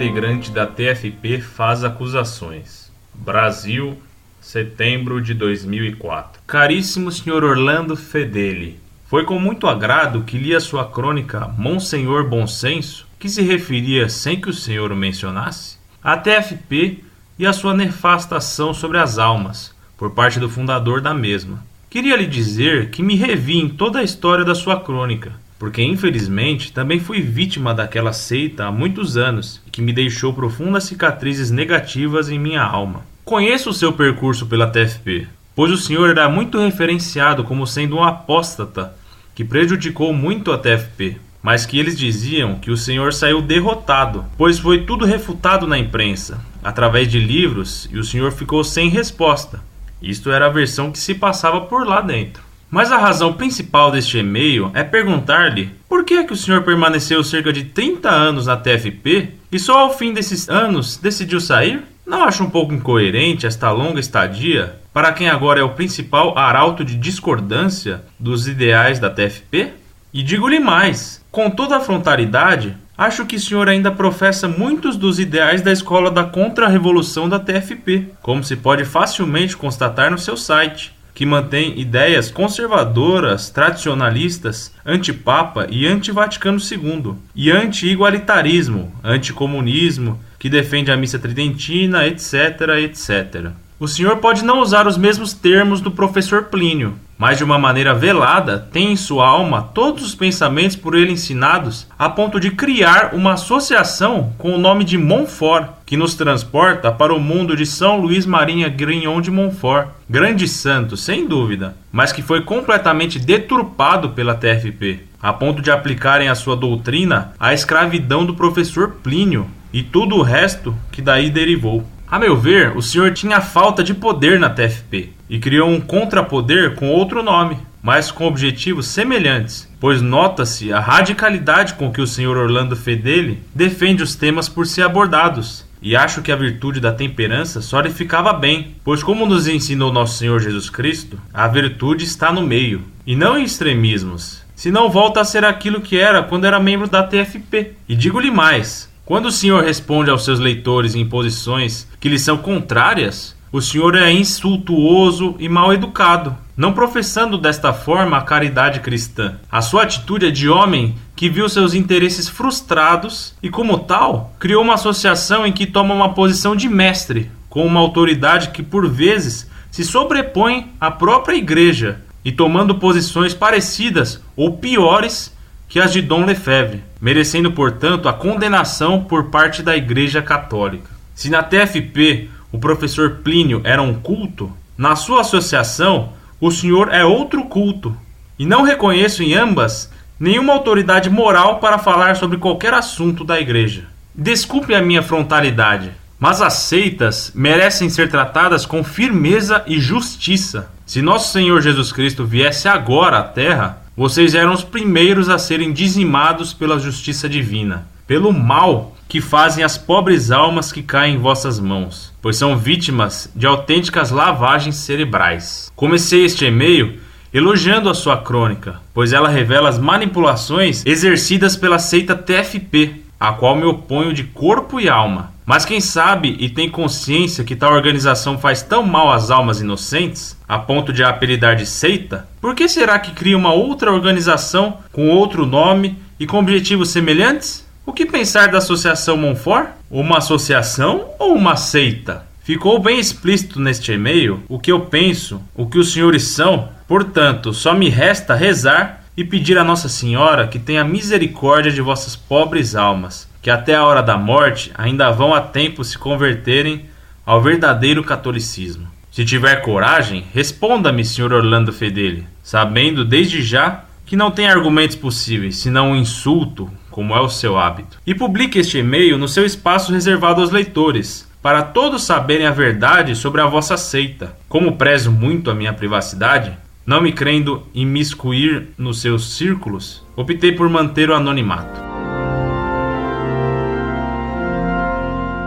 integrante da TFP faz acusações. Brasil, setembro de 2004. Caríssimo Sr. Orlando Fedeli, foi com muito agrado que li a sua crônica Monsenhor Bom Senso, que se referia, sem que o senhor o mencionasse, à TFP e a sua nefasta ação sobre as almas, por parte do fundador da mesma. Queria lhe dizer que me revi em toda a história da sua crônica, porque infelizmente também fui vítima daquela seita há muitos anos que me deixou profundas cicatrizes negativas em minha alma. Conheço o seu percurso pela TFP, pois o senhor era muito referenciado como sendo um apóstata que prejudicou muito a TFP, mas que eles diziam que o senhor saiu derrotado, pois foi tudo refutado na imprensa, através de livros, e o senhor ficou sem resposta. Isto era a versão que se passava por lá dentro. Mas a razão principal deste e-mail é perguntar-lhe por que é que o senhor permaneceu cerca de 30 anos na TFP e só ao fim desses anos decidiu sair? Não acha um pouco incoerente esta longa estadia para quem agora é o principal arauto de discordância dos ideais da TFP? E digo-lhe mais, com toda a frontalidade, acho que o senhor ainda professa muitos dos ideais da escola da contra-revolução da TFP, como se pode facilmente constatar no seu site, que mantém ideias conservadoras, tradicionalistas, antipapa e anti-Vaticano II, e anti-igualitarismo, anticomunismo, que defende a missa tridentina, etc, etc. O senhor pode não usar os mesmos termos do professor Plínio, mas de uma maneira velada tem em sua alma todos os pensamentos por ele ensinados, a ponto de criar uma associação com o nome de Montfort, que nos transporta para o mundo de São Luís Marinha Grignon de Montfort, grande santo, sem dúvida, mas que foi completamente deturpado pela TFP, a ponto de aplicarem a sua doutrina à escravidão do professor Plínio e tudo o resto que daí derivou. A meu ver, o senhor tinha falta de poder na TFP e criou um contrapoder com outro nome, mas com objetivos semelhantes, pois nota-se a radicalidade com que o senhor Orlando Fedeli defende os temas por ser abordados. E acho que a virtude da temperança só lhe ficava bem, pois, como nos ensinou nosso Senhor Jesus Cristo, a virtude está no meio, e não em extremismos, senão volta a ser aquilo que era quando era membro da TFP. E digo-lhe mais: quando o senhor responde aos seus leitores em posições que lhe são contrárias, o senhor é insultuoso e mal educado, não professando desta forma a caridade cristã. A sua atitude é de homem que viu seus interesses frustrados e, como tal, criou uma associação em que toma uma posição de mestre, com uma autoridade que, por vezes, se sobrepõe à própria igreja e tomando posições parecidas ou piores que as de Dom Lefebvre, merecendo, portanto, a condenação por parte da Igreja Católica. Se na TFP o professor Plínio era um culto, na sua associação o senhor é outro culto, e não reconheço em ambas nenhuma autoridade moral para falar sobre qualquer assunto da Igreja. Desculpe a minha frontalidade, mas as seitas merecem ser tratadas com firmeza e justiça. Se nosso Senhor Jesus Cristo viesse agora à Terra, vocês eram os primeiros a serem dizimados pela justiça divina, pelo mal que fazem as pobres almas que caem em vossas mãos, pois são vítimas de autênticas lavagens cerebrais. Comecei este e-mail elogiando a sua crônica, pois ela revela as manipulações exercidas pela seita TFP, a qual me oponho de corpo e alma. Mas quem sabe e tem consciência que tal organização faz tão mal às almas inocentes, a ponto de a apelidar de seita, por que será que cria uma outra organização com outro nome e com objetivos semelhantes? O que pensar da Associação Monfort? Uma associação ou uma seita? Ficou bem explícito neste e-mail o que eu penso, o que os senhores são, portanto, só me resta rezar e pedir a Nossa Senhora que tenha misericórdia de vossas pobres almas, que até a hora da morte ainda vão a tempo se converterem ao verdadeiro catolicismo. Se tiver coragem, responda-me, Sr. Orlando Fedeli, sabendo desde já que não tem argumentos possíveis, senão um insulto, como é o seu hábito. E publique este e-mail no seu espaço reservado aos leitores, para todos saberem a verdade sobre a vossa seita. Como prezo muito a minha privacidade, não me crendo imiscuir nos seus círculos, optei por manter o anonimato.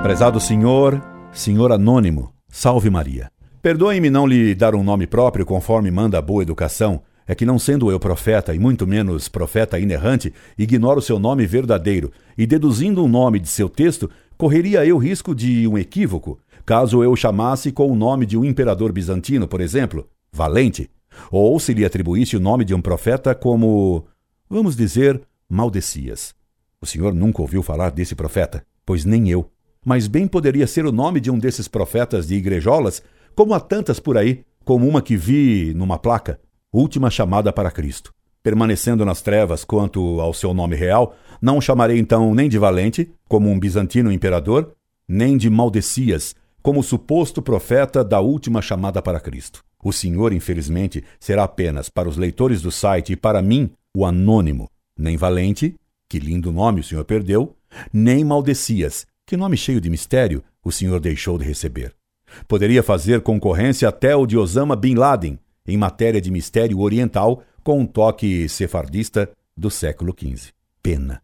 Prezado senhor, senhor anônimo, salve Maria. Perdoe-me não lhe dar um nome próprio conforme manda a boa educação, é que não sendo eu profeta e muito menos profeta inerrante, ignoro seu nome verdadeiro e deduzindo um nome de seu texto, Correria eu risco de um equívoco caso eu o chamasse com o nome de um imperador bizantino, por exemplo, Valente, ou se lhe atribuísse o nome de um profeta como, vamos dizer, Maldecias. O senhor nunca ouviu falar desse profeta, pois nem eu. Mas bem poderia ser o nome de um desses profetas de igrejolas, como há tantas por aí, como uma que vi numa placa, Última Chamada para Cristo. Permanecendo nas trevas quanto ao seu nome real, não o chamarei então nem de Valente, como um bizantino imperador, nem de Maldecias, como suposto profeta da última chamada para Cristo. O Senhor, infelizmente, será apenas para os leitores do site e para mim o anônimo, nem Valente, que lindo nome o Senhor perdeu, nem Maldecias, que nome cheio de mistério o Senhor deixou de receber. Poderia fazer concorrência até o de Osama Bin Laden, em matéria de mistério oriental, com um toque sefardista do século XV. Pena.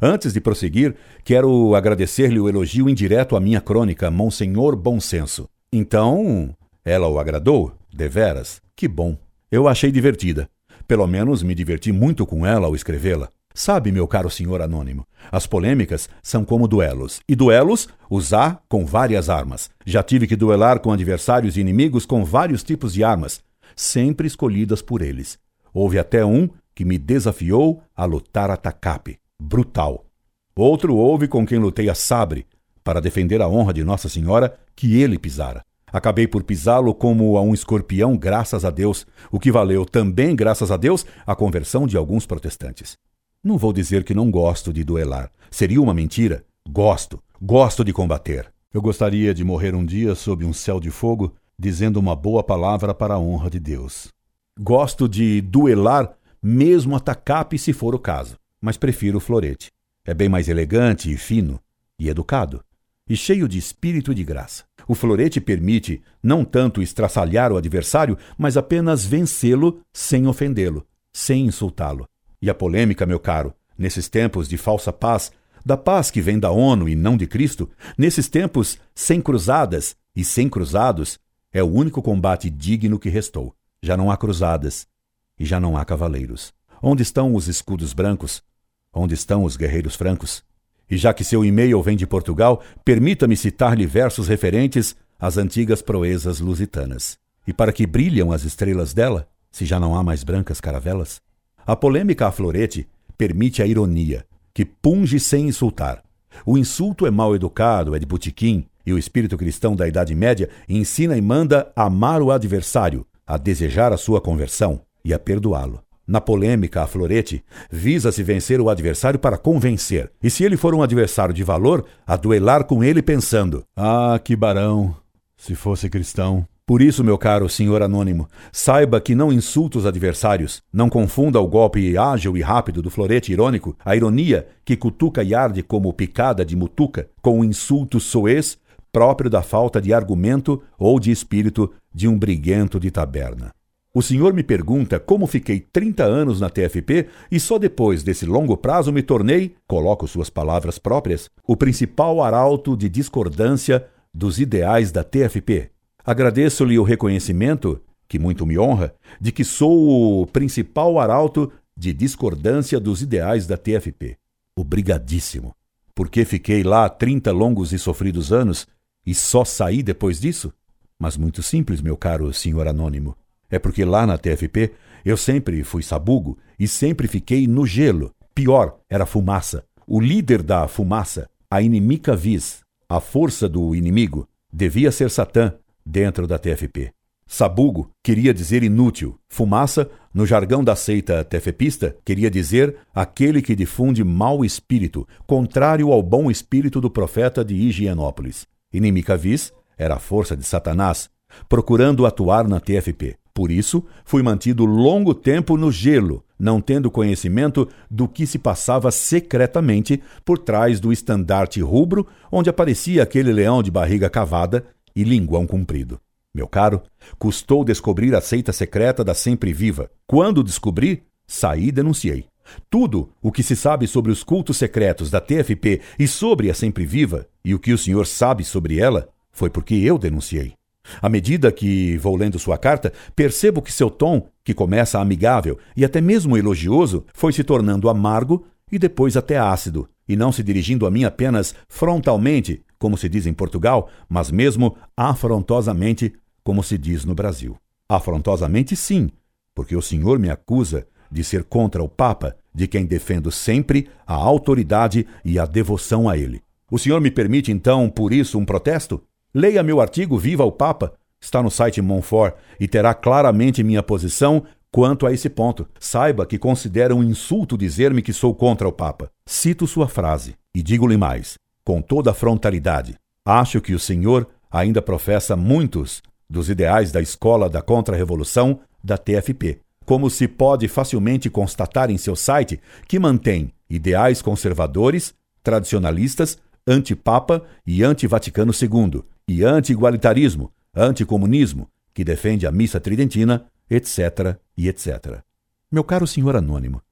Antes de prosseguir, quero agradecer-lhe o elogio indireto à minha crônica, Monsenhor Bom Senso. Então, ela o agradou? Deveras? Que bom. Eu achei divertida. Pelo menos me diverti muito com ela ao escrevê-la. Sabe, meu caro senhor anônimo, as polêmicas são como duelos, e duelos os há com várias armas. Já tive que duelar com adversários e inimigos com vários tipos de armas, sempre escolhidas por eles. Houve até um que me desafiou a lutar a tacape brutal. Outro houve com quem lutei a sabre, para defender a honra de Nossa Senhora que ele pisara. Acabei por pisá-lo como a um escorpião, graças a Deus, o que valeu também, graças a Deus, a conversão de alguns protestantes. Não vou dizer que não gosto de duelar. Seria uma mentira. Gosto, gosto de combater. Eu gostaria de morrer um dia sob um céu de fogo, dizendo uma boa palavra para a honra de Deus. Gosto de duelar, mesmo a tacape se for o caso mas prefiro o florete. É bem mais elegante e fino e educado, e cheio de espírito e de graça. O florete permite não tanto estraçalhar o adversário, mas apenas vencê-lo sem ofendê-lo, sem insultá-lo. E a polêmica, meu caro, nesses tempos de falsa paz, da paz que vem da ONU e não de Cristo, nesses tempos sem cruzadas e sem cruzados, é o único combate digno que restou. Já não há cruzadas e já não há cavaleiros. Onde estão os escudos brancos? Onde estão os guerreiros francos? E já que seu e-mail vem de Portugal, permita-me citar-lhe versos referentes às antigas proezas lusitanas. E para que brilham as estrelas dela, se já não há mais brancas caravelas? A polêmica a florete permite a ironia, que punge sem insultar. O insulto é mal educado, é de botequim, e o espírito cristão da Idade Média ensina e manda amar o adversário, a desejar a sua conversão e a perdoá-lo. Na polêmica, a florete visa-se vencer o adversário para convencer, e se ele for um adversário de valor, a duelar com ele pensando: Ah, que barão, se fosse cristão. Por isso, meu caro senhor anônimo, saiba que não insulta os adversários, não confunda o golpe ágil e rápido do florete irônico, a ironia que cutuca e arde como picada de mutuca, com o insulto soez próprio da falta de argumento ou de espírito de um briguento de taberna. O senhor me pergunta como fiquei 30 anos na TFP e só depois desse longo prazo me tornei, coloco suas palavras próprias, o principal arauto de discordância dos ideais da TFP. Agradeço-lhe o reconhecimento, que muito me honra, de que sou o principal arauto de discordância dos ideais da TFP. Obrigadíssimo. Porque fiquei lá 30 longos e sofridos anos e só saí depois disso? Mas muito simples, meu caro senhor anônimo. É porque lá na TFP eu sempre fui sabugo e sempre fiquei no gelo. Pior, era fumaça. O líder da fumaça, a inimica vis, a força do inimigo, devia ser Satã dentro da TFP. Sabugo queria dizer inútil. Fumaça, no jargão da seita tefepista, queria dizer aquele que difunde mau espírito, contrário ao bom espírito do profeta de Higienópolis. Inimica vis era a força de Satanás, procurando atuar na TFP. Por isso, fui mantido longo tempo no gelo, não tendo conhecimento do que se passava secretamente por trás do estandarte rubro, onde aparecia aquele leão de barriga cavada e linguão comprido. Meu caro, custou descobrir a seita secreta da Sempre Viva. Quando descobri, saí e denunciei. Tudo o que se sabe sobre os cultos secretos da TFP e sobre a Sempre Viva, e o que o senhor sabe sobre ela, foi porque eu denunciei. À medida que vou lendo sua carta, percebo que seu tom, que começa amigável e até mesmo elogioso, foi se tornando amargo e depois até ácido, e não se dirigindo a mim apenas frontalmente, como se diz em Portugal, mas mesmo afrontosamente, como se diz no Brasil. Afrontosamente, sim, porque o senhor me acusa de ser contra o Papa, de quem defendo sempre a autoridade e a devoção a ele. O senhor me permite, então, por isso, um protesto? Leia meu artigo Viva o Papa, está no site Monfort e terá claramente minha posição quanto a esse ponto. Saiba que considera um insulto dizer-me que sou contra o Papa. Cito sua frase e digo-lhe mais, com toda a frontalidade. Acho que o senhor ainda professa muitos dos ideais da escola da contra-revolução da TFP, como se pode facilmente constatar em seu site, que mantém ideais conservadores, tradicionalistas, anti-papa e anti-Vaticano II, e anti-igualitarismo, anticomunismo, que defende a missa tridentina, etc. e etc. Meu caro senhor anônimo,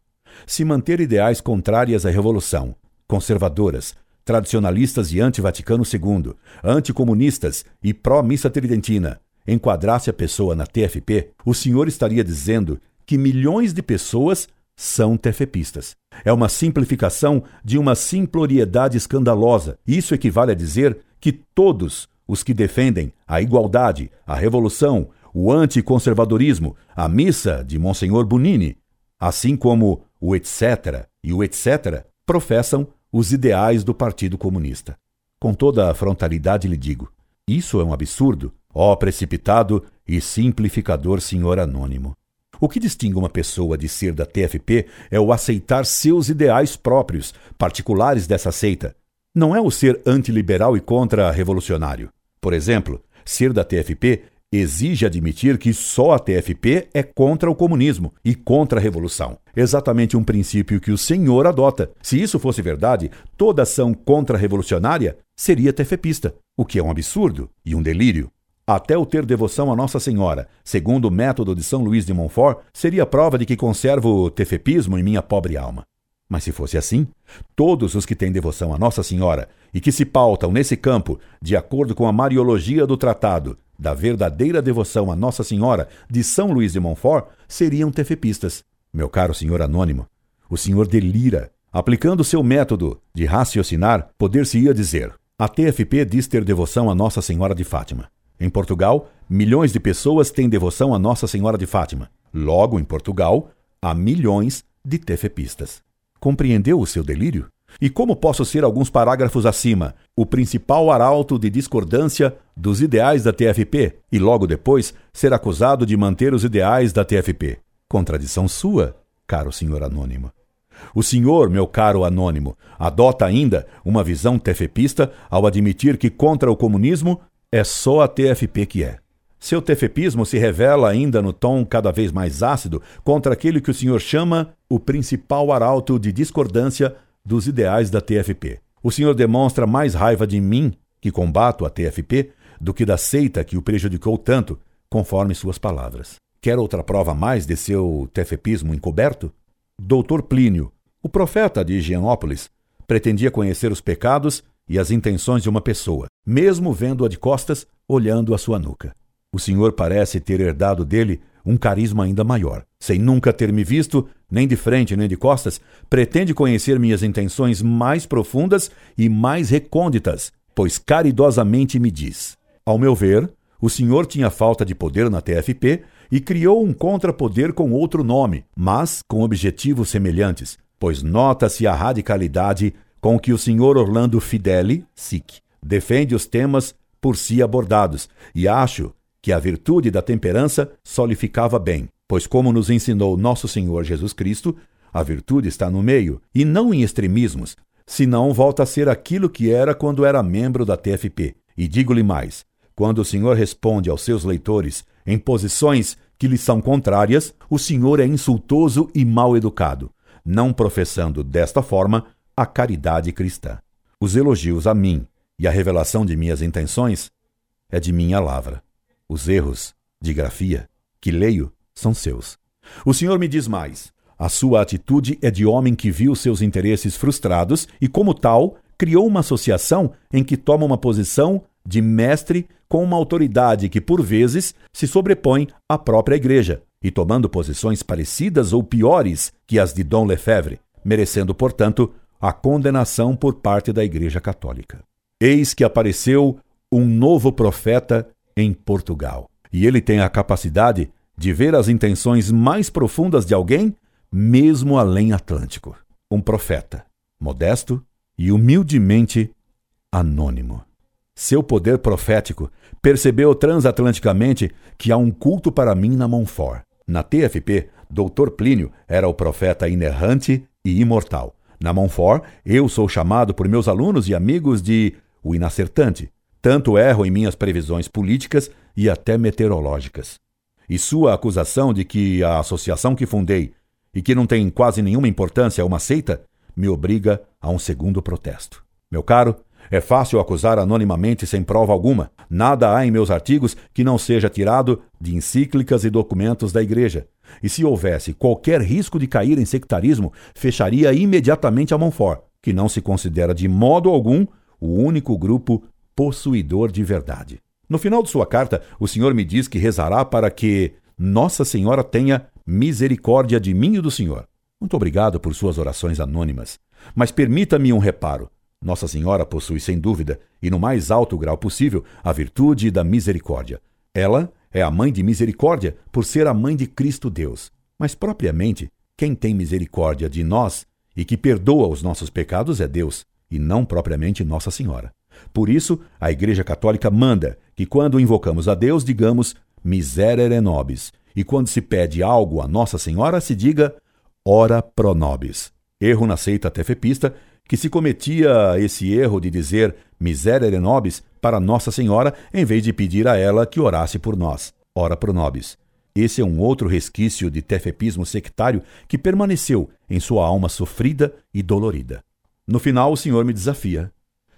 se manter ideais contrárias à revolução, conservadoras, tradicionalistas e anti-Vaticano II, anticomunistas e pró-missa tridentina, enquadrasse a pessoa na TFP, o senhor estaria dizendo que milhões de pessoas são TFPistas. É uma simplificação de uma simploriedade escandalosa. Isso equivale a dizer que todos os que defendem a igualdade, a revolução, o anticonservadorismo, a missa de Monsenhor Bonini, assim como o etc. e o etc., professam os ideais do Partido Comunista. Com toda a frontalidade lhe digo: isso é um absurdo, ó precipitado e simplificador senhor anônimo. O que distingue uma pessoa de ser da TFP é o aceitar seus ideais próprios, particulares dessa seita. Não é o ser antiliberal e contra-revolucionário. Por exemplo, ser da TFP exige admitir que só a TFP é contra o comunismo e contra a revolução. Exatamente um princípio que o senhor adota. Se isso fosse verdade, toda ação contra-revolucionária seria TFPista, o que é um absurdo e um delírio. Até o ter devoção a Nossa Senhora, segundo o método de São Luís de Montfort, seria prova de que conservo o tefepismo em minha pobre alma. Mas se fosse assim, todos os que têm devoção a Nossa Senhora e que se pautam nesse campo de acordo com a Mariologia do Tratado da verdadeira devoção a Nossa Senhora de São Luís de Montfort seriam tefepistas. Meu caro senhor anônimo, o senhor delira. Aplicando seu método de raciocinar, poder-se-ia dizer: a TFP diz ter devoção a Nossa Senhora de Fátima. Em Portugal, milhões de pessoas têm devoção a Nossa Senhora de Fátima. Logo, em Portugal, há milhões de tefepistas. Compreendeu o seu delírio? E como posso ser alguns parágrafos acima, o principal arauto de discordância dos ideais da TFP e logo depois ser acusado de manter os ideais da TFP? Contradição sua, caro senhor anônimo. O senhor, meu caro anônimo, adota ainda uma visão TFPista ao admitir que contra o comunismo é só a TFP que é. Seu tefepismo se revela ainda no tom cada vez mais ácido contra aquele que o senhor chama o principal arauto de discordância dos ideais da TFP. O senhor demonstra mais raiva de mim, que combato a TFP, do que da seita que o prejudicou tanto, conforme suas palavras. Quer outra prova mais de seu tefepismo encoberto? Doutor Plínio, o profeta de Higienópolis, pretendia conhecer os pecados e as intenções de uma pessoa, mesmo vendo-a de costas, olhando a sua nuca. O senhor parece ter herdado dele um carisma ainda maior. Sem nunca ter me visto, nem de frente nem de costas, pretende conhecer minhas intenções mais profundas e mais recônditas, pois caridosamente me diz: Ao meu ver, o senhor tinha falta de poder na TFP e criou um contrapoder com outro nome, mas com objetivos semelhantes, pois nota-se a radicalidade com que o senhor Orlando Fideli, SIC, defende os temas por si abordados, e acho que a virtude da temperança só lhe ficava bem, pois, como nos ensinou nosso Senhor Jesus Cristo, a virtude está no meio e não em extremismos, senão volta a ser aquilo que era quando era membro da TFP. E digo-lhe mais: quando o Senhor responde aos seus leitores em posições que lhe são contrárias, o Senhor é insultoso e mal educado, não professando desta forma a caridade cristã. Os elogios a mim e a revelação de minhas intenções é de minha lavra. Os erros de grafia que leio são seus. O senhor me diz mais. A sua atitude é de homem que viu seus interesses frustrados e, como tal, criou uma associação em que toma uma posição de mestre com uma autoridade que, por vezes, se sobrepõe à própria igreja, e tomando posições parecidas ou piores que as de Dom Lefebvre, merecendo, portanto, a condenação por parte da Igreja Católica. Eis que apareceu um novo profeta em Portugal. E ele tem a capacidade de ver as intenções mais profundas de alguém, mesmo além Atlântico. Um profeta, modesto e humildemente anônimo. Seu poder profético percebeu transatlanticamente que há um culto para mim na Montfort. Na TFP, Dr. Plínio era o profeta inerrante e imortal. Na Montfort, eu sou chamado por meus alunos e amigos de o inacertante. Tanto erro em minhas previsões políticas e até meteorológicas. E sua acusação de que a associação que fundei e que não tem quase nenhuma importância é uma seita me obriga a um segundo protesto. Meu caro, é fácil acusar anonimamente sem prova alguma. Nada há em meus artigos que não seja tirado de encíclicas e documentos da Igreja. E se houvesse qualquer risco de cair em sectarismo, fecharia imediatamente a Monfort, que não se considera de modo algum o único grupo possuidor de verdade. No final de sua carta, o Senhor me diz que rezará para que Nossa Senhora tenha misericórdia de mim e do Senhor. Muito obrigado por suas orações anônimas. Mas permita-me um reparo. Nossa Senhora possui, sem dúvida, e no mais alto grau possível, a virtude da misericórdia. Ela é a mãe de misericórdia por ser a mãe de Cristo Deus. Mas, propriamente, quem tem misericórdia de nós e que perdoa os nossos pecados é Deus, e não propriamente Nossa Senhora. Por isso, a Igreja Católica manda que, quando invocamos a Deus, digamos miserere nobis, e quando se pede algo a Nossa Senhora, se diga ora pro nobis. Erro na seita tefepista que se cometia esse erro de dizer miserere nobis para Nossa Senhora em vez de pedir a ela que orasse por nós. Ora pro nobis. Esse é um outro resquício de tefepismo sectário que permaneceu em sua alma sofrida e dolorida. No final, o Senhor me desafia.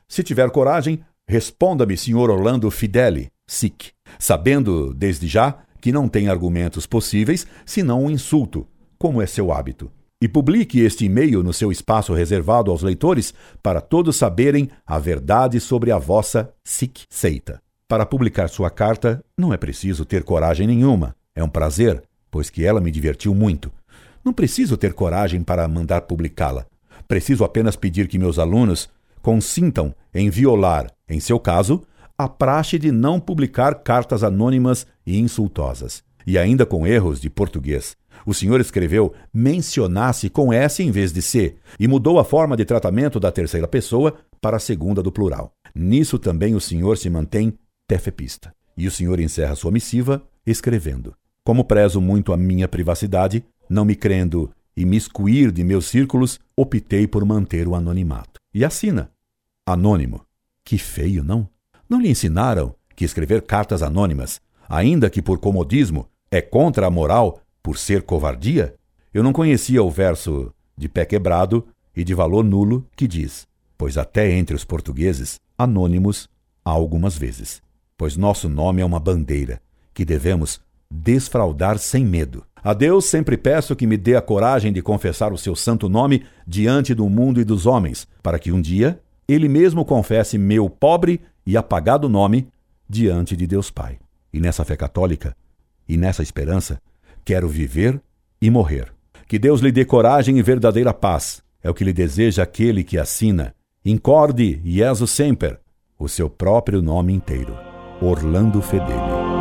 Se tiver coragem, responda-me, Senhor Orlando Fideli, SIC, sabendo, desde já, que não tem argumentos possíveis senão um insulto, como é seu hábito e publique este e-mail no seu espaço reservado aos leitores para todos saberem a verdade sobre a vossa Sikh seita. Para publicar sua carta, não é preciso ter coragem nenhuma. É um prazer, pois que ela me divertiu muito. Não preciso ter coragem para mandar publicá-la. Preciso apenas pedir que meus alunos consintam em violar, em seu caso, a praxe de não publicar cartas anônimas e insultosas, e ainda com erros de português. O senhor escreveu mencionasse com S em vez de C e mudou a forma de tratamento da terceira pessoa para a segunda do plural. Nisso também o senhor se mantém tefepista. E o senhor encerra sua missiva escrevendo: Como prezo muito a minha privacidade, não me crendo imiscuir de meus círculos, optei por manter o anonimato. E assina: Anônimo. Que feio, não? Não lhe ensinaram que escrever cartas anônimas, ainda que por comodismo, é contra a moral por ser covardia? Eu não conhecia o verso de pé quebrado e de valor nulo que diz: Pois até entre os portugueses, anônimos há algumas vezes. Pois nosso nome é uma bandeira que devemos desfraudar sem medo. A Deus sempre peço que me dê a coragem de confessar o seu santo nome diante do mundo e dos homens, para que um dia ele mesmo confesse meu pobre e apagado nome diante de Deus Pai. E nessa fé católica, e nessa esperança, Quero viver e morrer. Que Deus lhe dê coragem e verdadeira paz. É o que lhe deseja aquele que assina. Incorde Jesus Semper, o seu próprio nome inteiro. Orlando Fedeli.